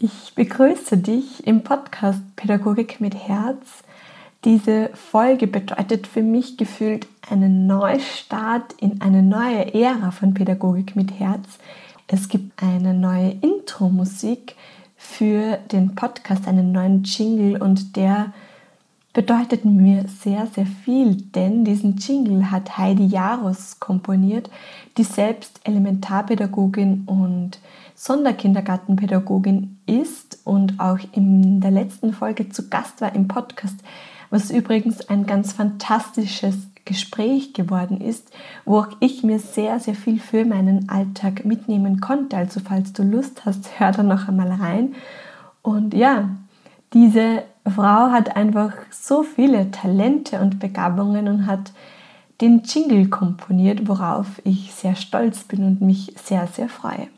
Ich begrüße dich im Podcast Pädagogik mit Herz. Diese Folge bedeutet für mich gefühlt einen Neustart in eine neue Ära von Pädagogik mit Herz. Es gibt eine neue Intro-Musik für den Podcast, einen neuen Jingle und der bedeutet mir sehr, sehr viel, denn diesen Jingle hat Heidi Jarus komponiert, die selbst Elementarpädagogin und Sonderkindergartenpädagogin ist und auch in der letzten Folge zu Gast war im Podcast, was übrigens ein ganz fantastisches Gespräch geworden ist, wo auch ich mir sehr, sehr viel für meinen Alltag mitnehmen konnte. Also falls du Lust hast, hör da noch einmal rein. Und ja, diese Frau hat einfach so viele Talente und Begabungen und hat den Jingle komponiert, worauf ich sehr stolz bin und mich sehr, sehr freue.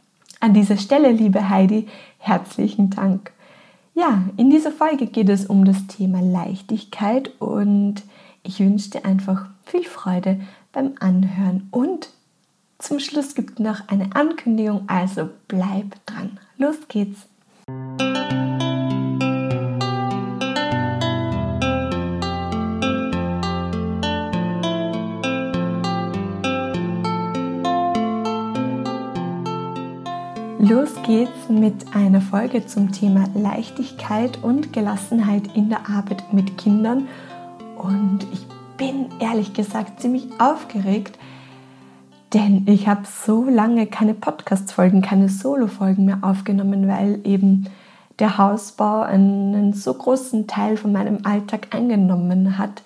An dieser Stelle, liebe Heidi, herzlichen Dank. Ja, in dieser Folge geht es um das Thema Leichtigkeit und ich wünsche dir einfach viel Freude beim Anhören. Und zum Schluss gibt es noch eine Ankündigung, also bleib dran. Los geht's! Los geht's mit einer Folge zum Thema Leichtigkeit und Gelassenheit in der Arbeit mit Kindern. Und ich bin ehrlich gesagt ziemlich aufgeregt, denn ich habe so lange keine Podcast-Folgen, keine Solo-Folgen mehr aufgenommen, weil eben der Hausbau einen so großen Teil von meinem Alltag eingenommen hat,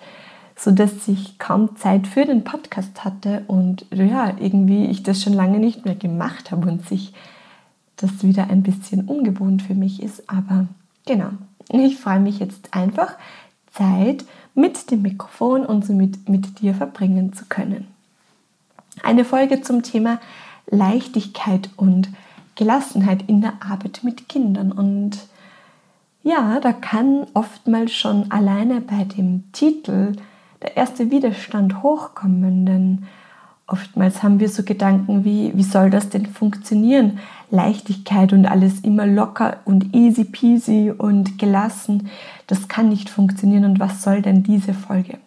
sodass ich kaum Zeit für den Podcast hatte und ja, irgendwie ich das schon lange nicht mehr gemacht habe und sich das wieder ein bisschen ungewohnt für mich ist. Aber genau, ich freue mich jetzt einfach, Zeit mit dem Mikrofon und somit mit dir verbringen zu können. Eine Folge zum Thema Leichtigkeit und Gelassenheit in der Arbeit mit Kindern. Und ja, da kann oftmals schon alleine bei dem Titel der erste Widerstand hochkommen, denn Oftmals haben wir so Gedanken wie, wie soll das denn funktionieren? Leichtigkeit und alles immer locker und easy peasy und gelassen, das kann nicht funktionieren und was soll denn diese Folge?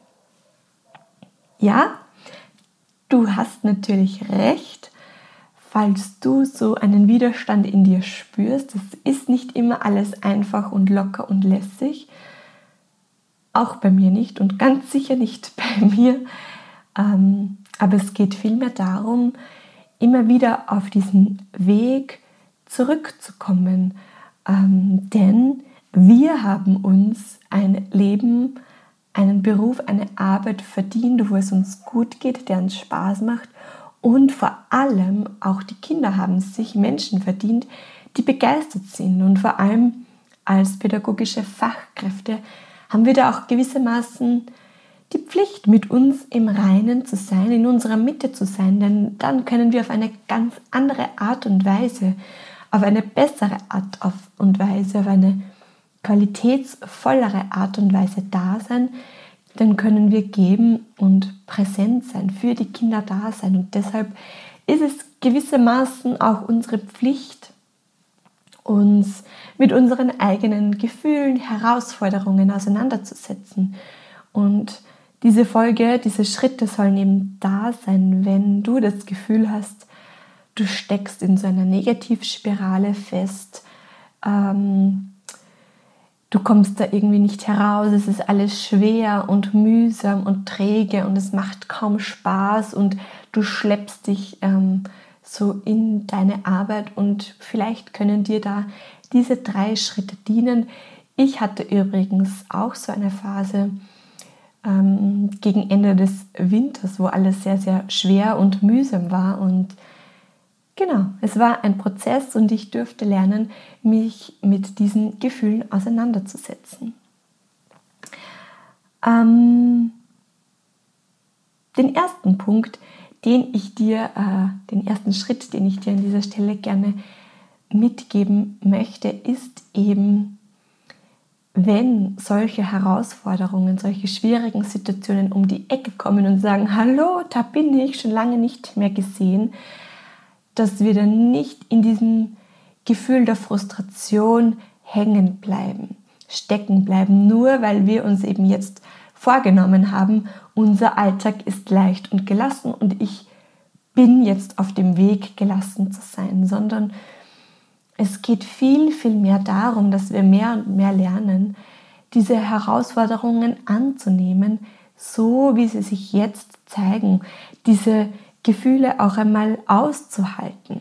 Ja, du hast natürlich recht, falls du so einen Widerstand in dir spürst. Es ist nicht immer alles einfach und locker und lässig. Auch bei mir nicht und ganz sicher nicht bei mir. Ähm, aber es geht vielmehr darum, immer wieder auf diesen Weg zurückzukommen. Ähm, denn wir haben uns ein Leben, einen Beruf, eine Arbeit verdient, wo es uns gut geht, der uns Spaß macht. Und vor allem auch die Kinder haben sich Menschen verdient, die begeistert sind. Und vor allem als pädagogische Fachkräfte haben wir da auch gewissermaßen die Pflicht, mit uns im Reinen zu sein, in unserer Mitte zu sein, denn dann können wir auf eine ganz andere Art und Weise, auf eine bessere Art und Weise, auf eine qualitätsvollere Art und Weise da sein, dann können wir geben und präsent sein, für die Kinder da sein. Und deshalb ist es gewissermaßen auch unsere Pflicht, uns mit unseren eigenen Gefühlen, Herausforderungen auseinanderzusetzen und diese Folge, diese Schritte sollen eben da sein, wenn du das Gefühl hast, du steckst in so einer Negativspirale fest, ähm, du kommst da irgendwie nicht heraus, es ist alles schwer und mühsam und träge und es macht kaum Spaß und du schleppst dich ähm, so in deine Arbeit und vielleicht können dir da diese drei Schritte dienen. Ich hatte übrigens auch so eine Phase, ähm, gegen Ende des Winters, wo alles sehr, sehr schwer und mühsam war. Und genau, es war ein Prozess und ich durfte lernen, mich mit diesen Gefühlen auseinanderzusetzen. Ähm, den ersten Punkt, den ich dir, äh, den ersten Schritt, den ich dir an dieser Stelle gerne mitgeben möchte, ist eben wenn solche Herausforderungen, solche schwierigen Situationen um die Ecke kommen und sagen, hallo, da bin ich schon lange nicht mehr gesehen, dass wir dann nicht in diesem Gefühl der Frustration hängen bleiben, stecken bleiben, nur weil wir uns eben jetzt vorgenommen haben, unser Alltag ist leicht und gelassen und ich bin jetzt auf dem Weg, gelassen zu sein, sondern es geht viel, viel mehr darum, dass wir mehr und mehr lernen, diese Herausforderungen anzunehmen, so wie sie sich jetzt zeigen, diese Gefühle auch einmal auszuhalten,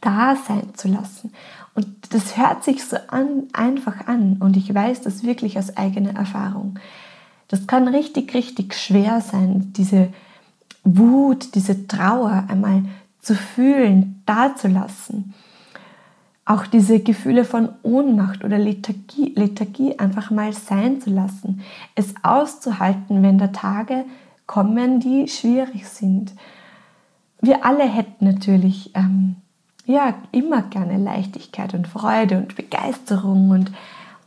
da sein zu lassen. Und das hört sich so an, einfach an und ich weiß das wirklich aus eigener Erfahrung. Das kann richtig, richtig schwer sein, diese Wut, diese Trauer einmal zu fühlen, da zu lassen. Auch diese Gefühle von Ohnmacht oder Lethargie, Lethargie einfach mal sein zu lassen. Es auszuhalten, wenn da Tage kommen, die schwierig sind. Wir alle hätten natürlich ähm, ja, immer gerne Leichtigkeit und Freude und Begeisterung und,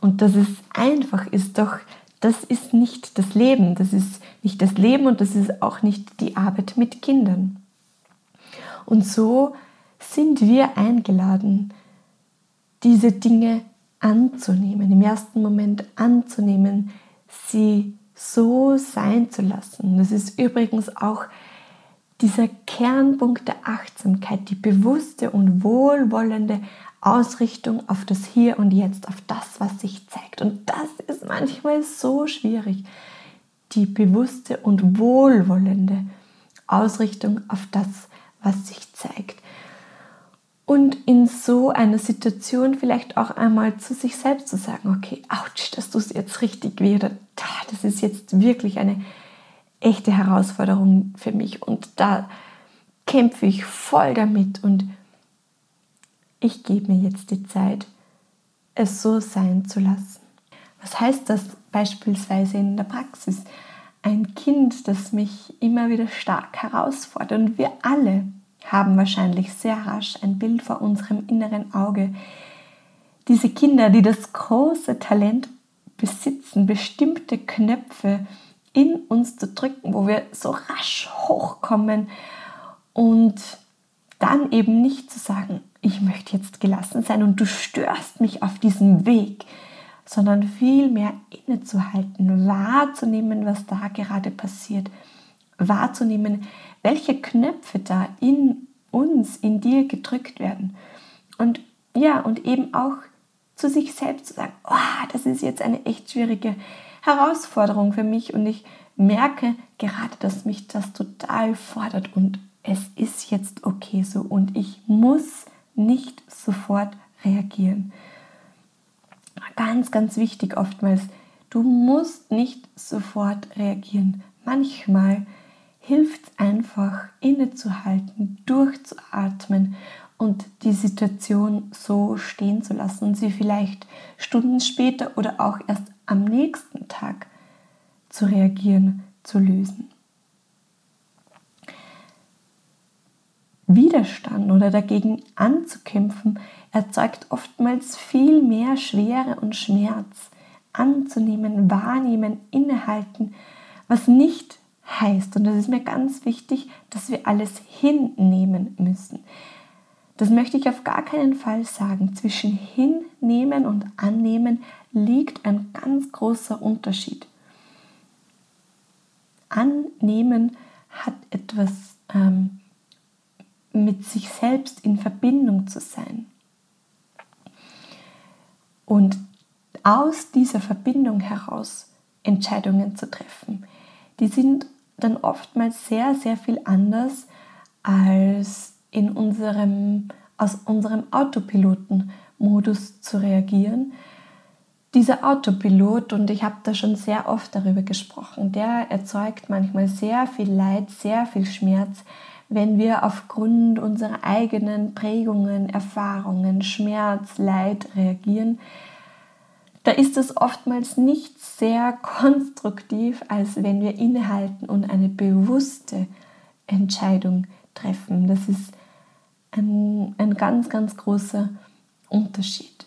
und dass es einfach ist, doch das ist nicht das Leben. Das ist nicht das Leben und das ist auch nicht die Arbeit mit Kindern. Und so sind wir eingeladen, diese Dinge anzunehmen, im ersten Moment anzunehmen, sie so sein zu lassen. Das ist übrigens auch dieser Kernpunkt der Achtsamkeit, die bewusste und wohlwollende Ausrichtung auf das Hier und Jetzt, auf das, was sich zeigt. Und das ist manchmal so schwierig. Die bewusste und wohlwollende Ausrichtung auf das, was sich zeigt. Und in so einer Situation vielleicht auch einmal zu sich selbst zu sagen, okay, ouch, das tut jetzt richtig weh oder das ist jetzt wirklich eine echte Herausforderung für mich und da kämpfe ich voll damit und ich gebe mir jetzt die Zeit, es so sein zu lassen. Was heißt das beispielsweise in der Praxis? Ein Kind, das mich immer wieder stark herausfordert und wir alle haben wahrscheinlich sehr rasch ein Bild vor unserem inneren Auge. Diese Kinder, die das große Talent besitzen, bestimmte Knöpfe in uns zu drücken, wo wir so rasch hochkommen und dann eben nicht zu sagen, ich möchte jetzt gelassen sein und du störst mich auf diesem Weg, sondern vielmehr innezuhalten, wahrzunehmen, was da gerade passiert, wahrzunehmen, welche Knöpfe da in uns, in dir gedrückt werden. Und ja, und eben auch zu sich selbst zu sagen, oh, das ist jetzt eine echt schwierige Herausforderung für mich und ich merke gerade, dass mich das total fordert und es ist jetzt okay so und ich muss nicht sofort reagieren. Ganz, ganz wichtig oftmals, du musst nicht sofort reagieren. Manchmal hilft es einfach, innezuhalten, durchzuatmen und die Situation so stehen zu lassen und sie vielleicht Stunden später oder auch erst am nächsten Tag zu reagieren, zu lösen. Widerstand oder dagegen anzukämpfen erzeugt oftmals viel mehr Schwere und Schmerz. Anzunehmen, wahrnehmen, innehalten, was nicht heißt, und das ist mir ganz wichtig, dass wir alles hinnehmen müssen. Das möchte ich auf gar keinen Fall sagen. Zwischen hinnehmen und annehmen liegt ein ganz großer Unterschied. Annehmen hat etwas ähm, mit sich selbst in Verbindung zu sein. Und aus dieser Verbindung heraus Entscheidungen zu treffen. Die sind dann oftmals sehr, sehr viel anders als in unserem, aus unserem Autopiloten-Modus zu reagieren. Dieser Autopilot, und ich habe da schon sehr oft darüber gesprochen, der erzeugt manchmal sehr viel Leid, sehr viel Schmerz, wenn wir aufgrund unserer eigenen Prägungen, Erfahrungen, Schmerz, Leid reagieren, da ist es oftmals nicht sehr konstruktiv, als wenn wir innehalten und eine bewusste Entscheidung treffen. Das ist ein, ein ganz, ganz großer Unterschied.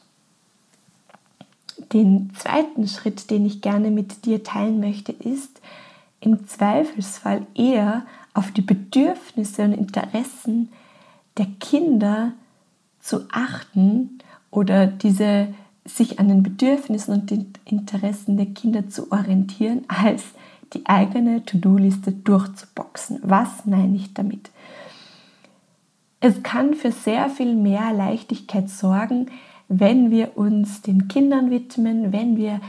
Den zweiten Schritt, den ich gerne mit dir teilen möchte, ist im Zweifelsfall eher auf die Bedürfnisse und Interessen der Kinder zu achten oder diese sich an den Bedürfnissen und den Interessen der Kinder zu orientieren, als die eigene To-Do-Liste durchzuboxen. Was meine ich damit? Es kann für sehr viel mehr Leichtigkeit sorgen, wenn wir uns den Kindern widmen, wenn wir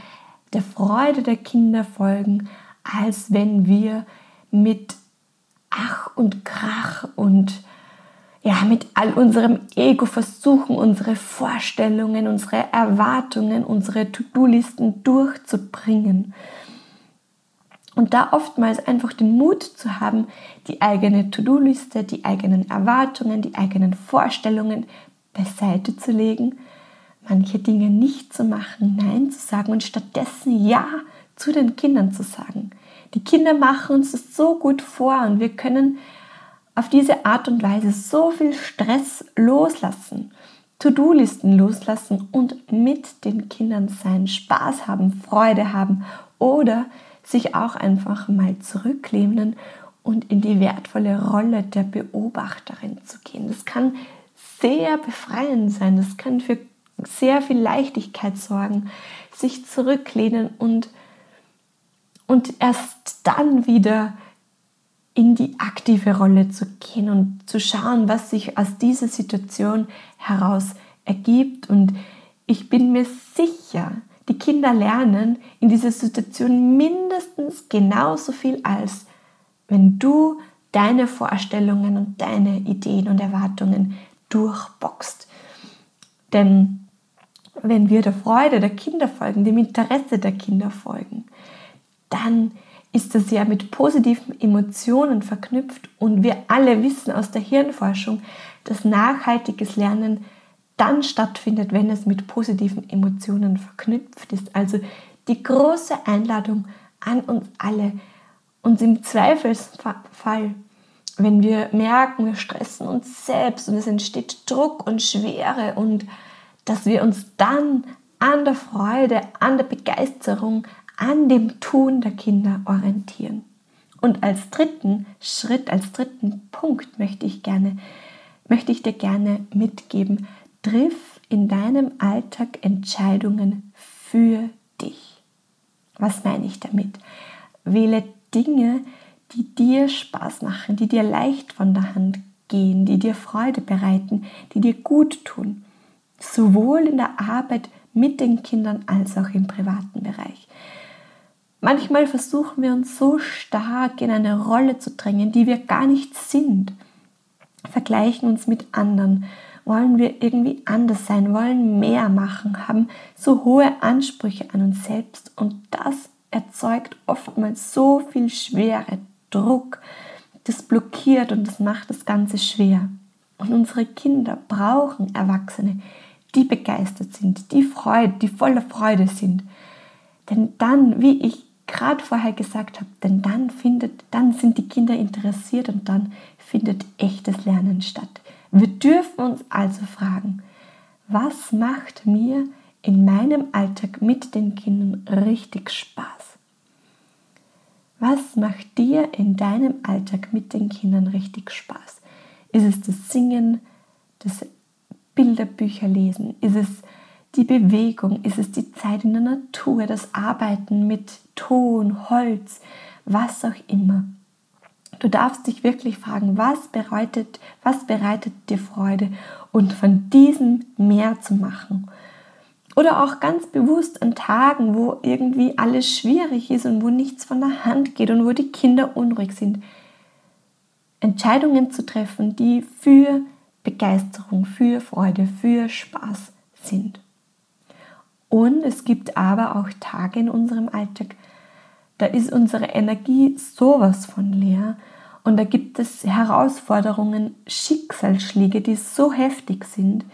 der Freude der Kinder folgen, als wenn wir mit Ach und Krach und ja, mit all unserem Ego versuchen, unsere Vorstellungen, unsere Erwartungen, unsere To-Do-Listen durchzubringen. Und da oftmals einfach den Mut zu haben, die eigene To-Do-Liste, die eigenen Erwartungen, die eigenen Vorstellungen beiseite zu legen, manche Dinge nicht zu machen, Nein zu sagen und stattdessen Ja zu den Kindern zu sagen. Die Kinder machen uns das so gut vor und wir können auf diese Art und Weise so viel Stress loslassen, To-Do-Listen loslassen und mit den Kindern sein, Spaß haben, Freude haben oder sich auch einfach mal zurücklehnen und in die wertvolle Rolle der Beobachterin zu gehen. Das kann sehr befreiend sein, das kann für sehr viel Leichtigkeit sorgen, sich zurücklehnen und, und erst dann wieder in die aktive Rolle zu gehen und zu schauen, was sich aus dieser Situation heraus ergibt. Und ich bin mir sicher, die Kinder lernen in dieser Situation mindestens genauso viel als wenn du deine Vorstellungen und deine Ideen und Erwartungen durchboxt. Denn wenn wir der Freude der Kinder folgen, dem Interesse der Kinder folgen, dann ist das ja mit positiven Emotionen verknüpft und wir alle wissen aus der Hirnforschung, dass nachhaltiges Lernen dann stattfindet, wenn es mit positiven Emotionen verknüpft ist. Also die große Einladung an uns alle, uns im Zweifelsfall, wenn wir merken, wir stressen uns selbst und es entsteht Druck und Schwere und dass wir uns dann an der Freude, an der Begeisterung, an dem Tun der Kinder orientieren. Und als dritten Schritt, als dritten Punkt möchte ich gerne, möchte ich dir gerne mitgeben, triff in deinem Alltag Entscheidungen für dich. Was meine ich damit? Wähle Dinge, die dir Spaß machen, die dir leicht von der Hand gehen, die dir Freude bereiten, die dir gut tun. Sowohl in der Arbeit mit den Kindern als auch im privaten Bereich. Manchmal versuchen wir uns so stark in eine Rolle zu drängen, die wir gar nicht sind. Vergleichen uns mit anderen, wollen wir irgendwie anders sein, wollen mehr machen, haben so hohe Ansprüche an uns selbst und das erzeugt oftmals so viel Schwere, Druck, das blockiert und das macht das Ganze schwer. Und unsere Kinder brauchen Erwachsene, die begeistert sind, die Freude, die voller Freude sind. Denn dann, wie ich gerade vorher gesagt habe, denn dann findet, dann sind die Kinder interessiert und dann findet echtes Lernen statt. Wir dürfen uns also fragen, was macht mir in meinem Alltag mit den Kindern richtig Spaß? Was macht dir in deinem Alltag mit den Kindern richtig Spaß? Ist es das Singen, das Bilderbücher lesen? Ist es die Bewegung? Ist es die Zeit in der Natur, das Arbeiten mit Ton, Holz, was auch immer? Du darfst dich wirklich fragen, was bereitet, was bereitet dir Freude und von diesem mehr zu machen. Oder auch ganz bewusst an Tagen, wo irgendwie alles schwierig ist und wo nichts von der Hand geht und wo die Kinder unruhig sind. Entscheidungen zu treffen, die für Begeisterung, für Freude, für Spaß sind. Und es gibt aber auch Tage in unserem Alltag, da ist unsere Energie sowas von leer. Und da gibt es Herausforderungen, Schicksalsschläge, die so heftig sind,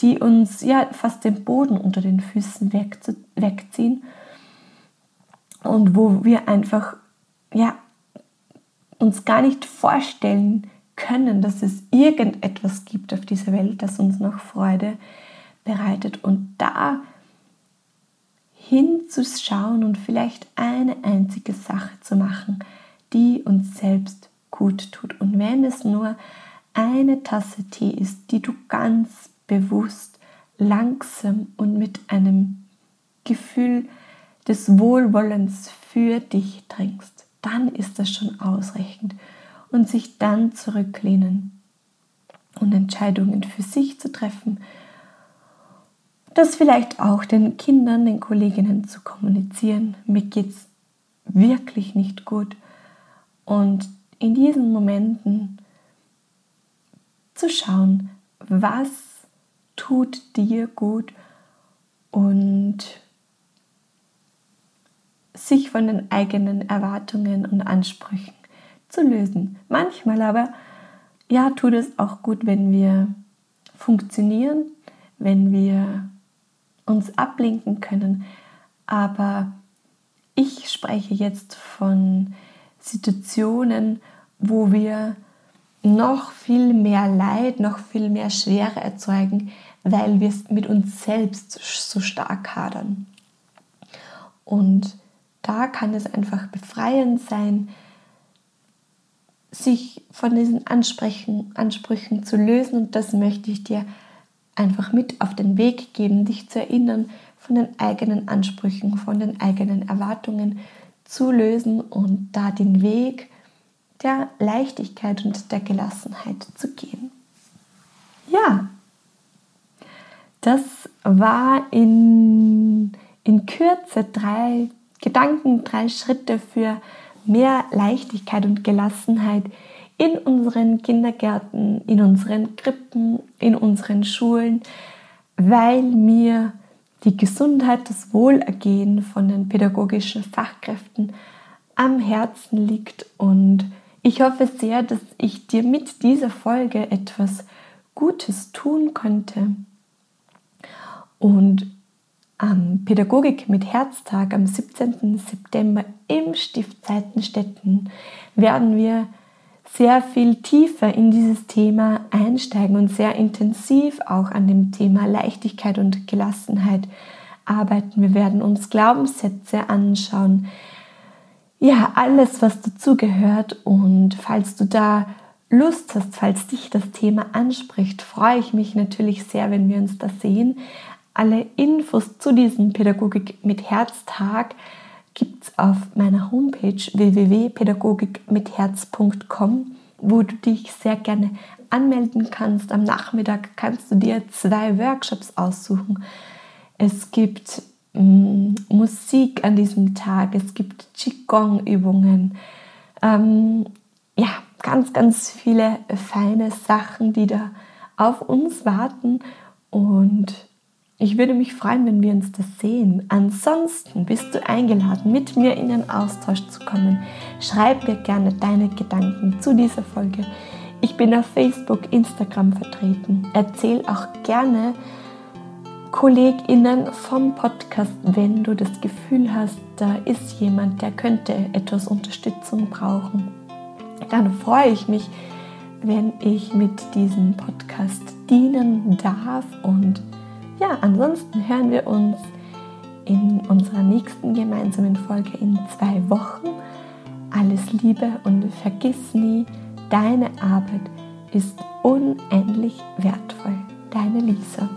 die uns ja fast den Boden unter den Füßen wegziehen. Und wo wir einfach ja uns gar nicht vorstellen können, dass es irgendetwas gibt auf dieser Welt, das uns noch Freude bereitet. Und da hinzuschauen und vielleicht eine einzige Sache zu machen, die uns selbst gut tut. Und wenn es nur eine Tasse Tee ist, die du ganz bewusst, langsam und mit einem Gefühl des Wohlwollens für dich trinkst, dann ist das schon ausreichend. Und sich dann zurücklehnen und Entscheidungen für sich zu treffen, das vielleicht auch den Kindern, den Kolleginnen zu kommunizieren. Mir geht es wirklich nicht gut. Und in diesen Momenten zu schauen, was tut dir gut und sich von den eigenen Erwartungen und Ansprüchen zu lösen. Manchmal aber, ja, tut es auch gut, wenn wir funktionieren, wenn wir uns ablenken können. Aber ich spreche jetzt von Situationen, wo wir noch viel mehr Leid, noch viel mehr Schwere erzeugen, weil wir es mit uns selbst so stark hadern. Und da kann es einfach befreiend sein, sich von diesen Ansprüchen, Ansprüchen zu lösen. Und das möchte ich dir einfach mit auf den Weg geben, dich zu erinnern, von den eigenen Ansprüchen, von den eigenen Erwartungen zu lösen und da den Weg der Leichtigkeit und der Gelassenheit zu gehen. Ja, das war in, in Kürze drei Gedanken, drei Schritte für mehr Leichtigkeit und Gelassenheit in unseren Kindergärten, in unseren Krippen, in unseren Schulen, weil mir die Gesundheit, das Wohlergehen von den pädagogischen Fachkräften am Herzen liegt und ich hoffe sehr, dass ich dir mit dieser Folge etwas Gutes tun konnte. Und am Pädagogik mit Herztag am 17. September im Stift Seitenstetten werden wir sehr viel tiefer in dieses Thema einsteigen und sehr intensiv auch an dem Thema Leichtigkeit und Gelassenheit arbeiten. Wir werden uns Glaubenssätze anschauen. Ja, alles, was dazugehört. Und falls du da Lust hast, falls dich das Thema anspricht, freue ich mich natürlich sehr, wenn wir uns da sehen. Alle Infos zu diesem Pädagogik mit Herztag gibt es auf meiner Homepage www.pädagogikmitherz.com, wo du dich sehr gerne anmelden kannst. Am Nachmittag kannst du dir zwei Workshops aussuchen. Es gibt mm, Musik an diesem Tag, es gibt Qigong-Übungen. Ähm, ja, ganz, ganz viele feine Sachen, die da auf uns warten. Und ich würde mich freuen, wenn wir uns das sehen. Ansonsten bist du eingeladen, mit mir in den Austausch zu kommen. Schreib mir gerne deine Gedanken zu dieser Folge. Ich bin auf Facebook, Instagram vertreten. Erzähl auch gerne KollegInnen vom Podcast, wenn du das Gefühl hast, da ist jemand, der könnte etwas Unterstützung brauchen. Dann freue ich mich, wenn ich mit diesem Podcast dienen darf und ja, ansonsten hören wir uns in unserer nächsten gemeinsamen Folge in zwei Wochen. Alles Liebe und vergiss nie, deine Arbeit ist unendlich wertvoll. Deine Lisa.